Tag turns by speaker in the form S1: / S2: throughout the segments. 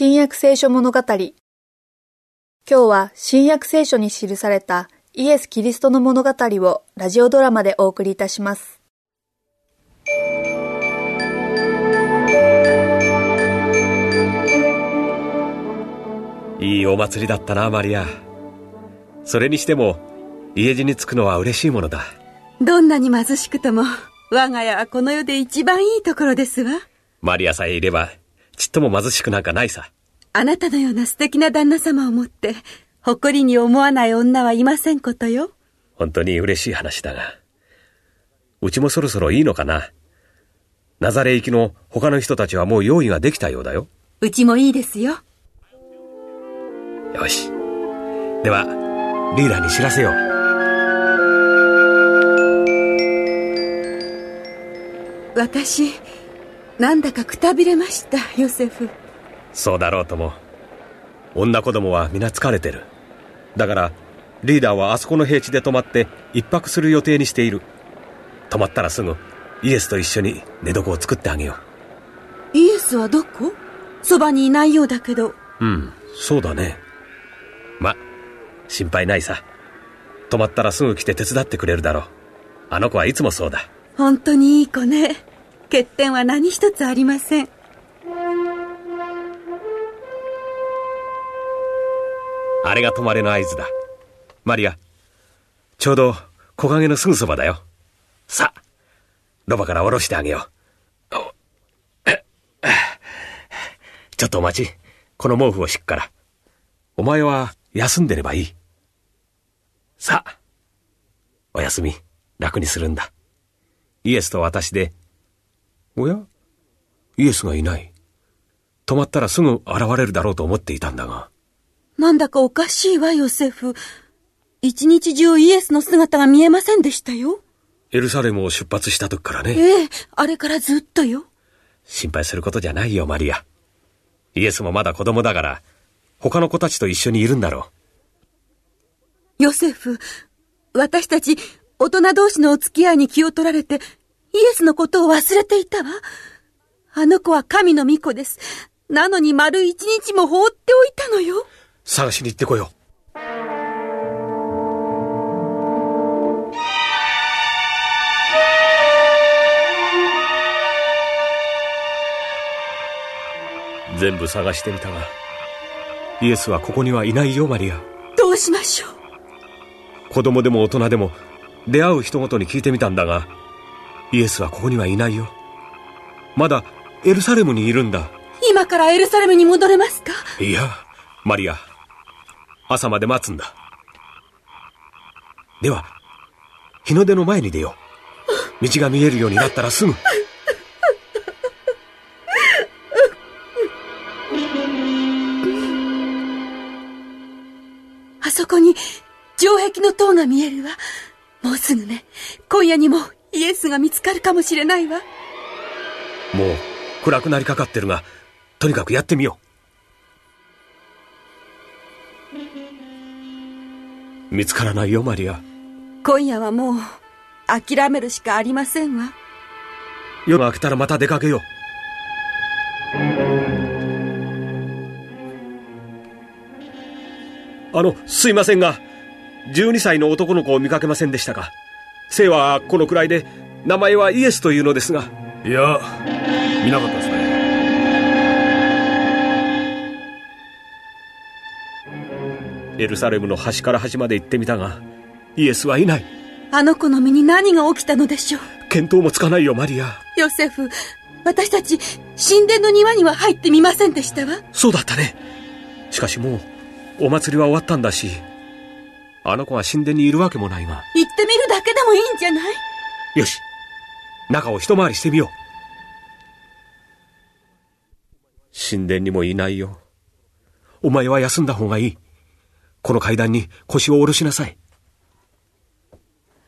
S1: 新約聖書物語今日は新約聖書に記されたイエス・キリストの物語をラジオドラマでお送りいたします。
S2: いいお祭りだったな、マリア。それにしても、家路に着くのは嬉しいものだ。
S3: どんなに貧しくとも、我が家はこの世で一番いいところですわ。
S2: マリアさえいれば、ちっとも貧しくなんかないさ。
S3: あなたのような素敵な旦那様を持って、誇りに思わない女はいませんことよ。
S2: 本当に嬉しい話だが。うちもそろそろいいのかな。ナザレ行きの他の人たちはもう用意ができたようだよ。
S3: うちもいいですよ。
S2: よし。では、リーダーに知らせよう。
S3: 私、なんだかくたびれました、ヨセフ。
S2: そうだろうとも。女子供は皆疲れてる。だから、リーダーはあそこの平地で泊まって一泊する予定にしている。泊まったらすぐイエスと一緒に寝床を作ってあげよ
S3: イエスはどこ？そばにいないようだけど。
S2: う。うん、そうだね。ま、心配ないさ。泊まったらすぐ来て手伝ってくれるだろう。あの子はいつもそうだ。
S3: 本当にいい子ね。欠点は何一つありません。
S2: あれが泊まれの合図だ。マリア、ちょうど木陰のすぐそばだよ。さあ、ロバから下ろしてあげよう。ちょっとお待ち。この毛布を敷くから。お前は休んでればいい。さあ、お休み、楽にするんだ。イエスと私で、おや？イエスがいない。止まったらすぐ現れるだろうと思っていたんだが。
S3: なんだかおかしいわ、ヨセフ。一日中イエスの姿が見えませんでしたよ。
S2: エルサレムを出発した時からね。
S3: ええ、あれからずっとよ。
S2: 心配することじゃないよ、マリア。イエスもまだ子供だから、他の子たちと一緒にいるんだろ
S3: ヨセフ、私たち大人同士のお付き合いに気を取られて、イエスのことを忘れていたわ。あの子は神の御子です。なのに丸一日も放っておいたのよ。
S2: う。探しに行ってこよう。全部探してみたが、イエスはここにはいないよ、マリア。
S3: どうしましょう。
S2: 子供でも大人でも、出会う人ごとに聞いてみたんだが、イエスはここにはいないよ。まだ、エルサレムにいるんだ。
S3: 今からエルサレムに戻れますか？
S2: いや、マリア、朝まで待つんだ。では、日の出の前に出よう。道が見えるようになったらすぐ。
S3: あそこに城壁の塔が見えるわ。もうすぐね、今夜にもイエスが見つかるかもしれないわ。
S2: もう、暗くなりかかってるが、とにかくやってみよう。見つからないよ、マリア。
S3: 今夜はもう諦めるしかありませんわ。
S2: 夜が明けたらまた出かけよう。あの、すいませんが、12歳の男の子を見かけませんでしたか？姓はこのくらいで、名前はイエスというのですが。
S4: いや、見なかったですね。
S2: エルサレムの端から端まで行ってみたが、イエスはいない。
S3: あの子の身に何が起きたのでしょう？
S2: 見当もつかないよ、マリア。
S3: ヨセフ、私たち神殿の庭には入ってみませんでしたわ。
S2: そうだったね。しかしもう、お祭りは終わったんだし、あの子が神殿にいるわけもないが。
S3: 行ってみけでもいいんじゃない？
S2: よし、中を一回りしてみよう。神殿にもいないよ。お前は休んだ方がいい。この階段に腰を下ろしなさい。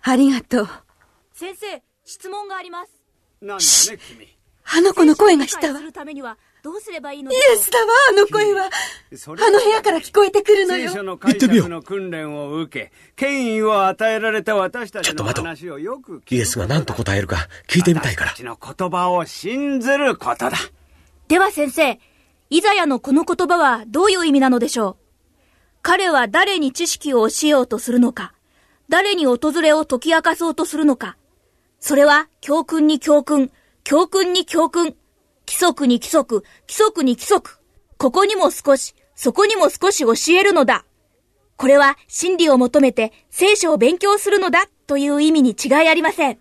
S3: ありがとう。
S5: 先生、質問があります。
S4: なんだね、君。
S3: あの子の声がしたわ。
S5: 理解するためにはどうすればいいの？
S3: イエスだわ、あの声は。
S4: それは
S3: あの部屋から聞こえてくるのよ。
S4: 聖書の解釈の訓練を受け、権威を与えられた私たちの
S2: ちょっと待
S4: 話をよく聞
S2: イエスが何と答えるか聞いてみたいから
S4: 私た。ちの言葉を信ずることだ。
S5: では先生、イザヤのこの言葉はどういう意味なのでしょう？彼は誰に知識を教えようとするのか？誰に訪れを解き明かそうとするのか？それは教訓に教訓、教訓に教訓、規則に規則、規則に規則。ここにも少し、そこにも少し教えるのだ。これは真理を求めて聖書を勉強するのだという意味に違いありません。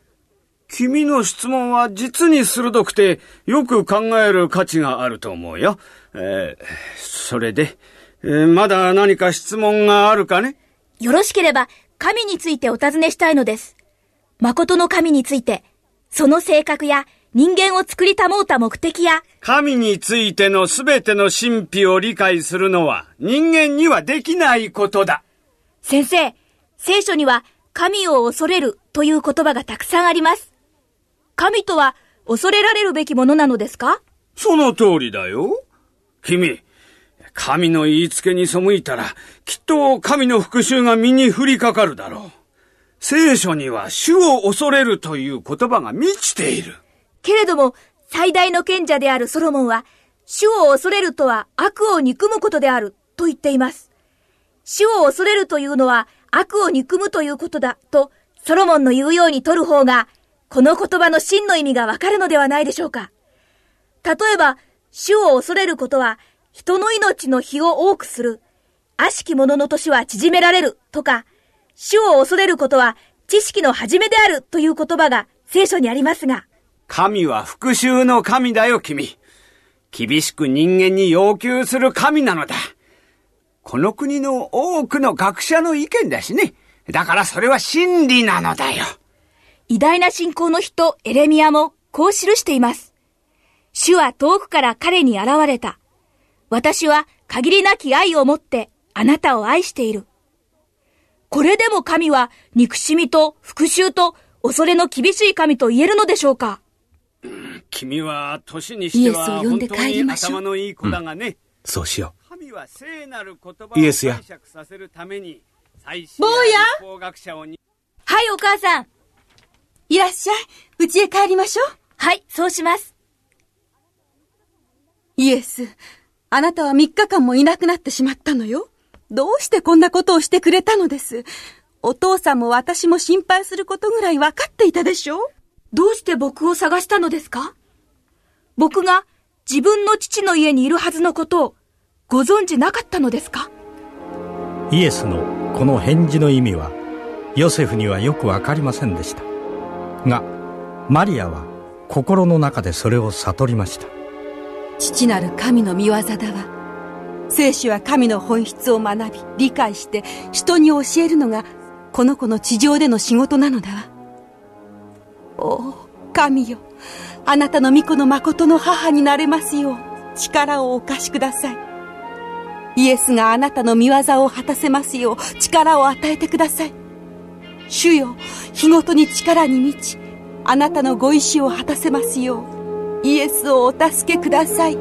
S4: 君の質問は実に鋭くて、よく考える価値があると思うよ。えー、それで、えー、まだ何か質問があるかね？
S5: よろしければ、神についてお尋ねしたいのです。誠の神について、その性格や人間を作り保った目的や、
S4: 神についてのすべての神秘を理解するのは人間にはできないことだ。
S5: 先生、聖書には神を恐れるという言葉がたくさんあります。神とは恐れられるべきものなのですか？
S4: その通りだよ。君、神の言いつけに背いたら、きっと神の復讐が身に降りかかるだろう。聖書には主を恐れるという言葉が満ちている。
S5: けれども、最大の賢者であるソロモンは、主を恐れるとは悪を憎むことであると言っています。主を恐れるというのは悪を憎むということだと、ソロモンの言うように取る方が、この言葉の真の意味がわかるのではないでしょうか。例えば、主を恐れることは、人の命の日を多くする。悪しき者の年は縮められるとか、主を恐れることは知識の始めであるという言葉が聖書にありますが。
S4: 神は復讐の神だよ、君。厳しく人間に要求する神なのだ。この国の多くの学者の意見だしね。だからそれは真理なのだよ。
S5: 偉大な信仰の人、エレミアもこう記しています。主は遠くから彼に現れた。私は限りなき愛を持ってあなたを愛している。これでも神は憎しみと復讐と恐れの厳しい神と言えるのでしょうか、
S4: 君は年にしては本当に頭のいい子だがね。うん、
S2: そうしよ
S4: う。神は聖なる言葉を解釈させるために
S3: 最新の
S5: 法学者をに。はい、お母さん。
S3: いらっしゃい。家へ帰りましょう。
S5: はい、そうします。
S3: イエス、あなたは3日間もいなくなってしまったのよ。どうしてこんなことをしてくれたのです。お父さんも私も心配することぐらい分かっていたでしょ
S5: どうして僕を探したのですか？僕が自分の父の家にいるはずのことをご存知なかったのですか？
S6: イエスのこの返事の意味はヨセフにはよく分かりませんでした。がマリアは心の中でそれを悟りました。
S3: 父なる神の見業だわ。聖書は神の本質を学び、理解して人に教えるのがこの子の地上での仕事なのだわ。おお、神よ。あなたの御子の誠の母になれますよう力をお貸しください。イエスがあなたの御業を果たせますよう力を与えてください。主よ、日ごとに力に満ち、あなたのご意志を果たせますよう、イエスをお助けください。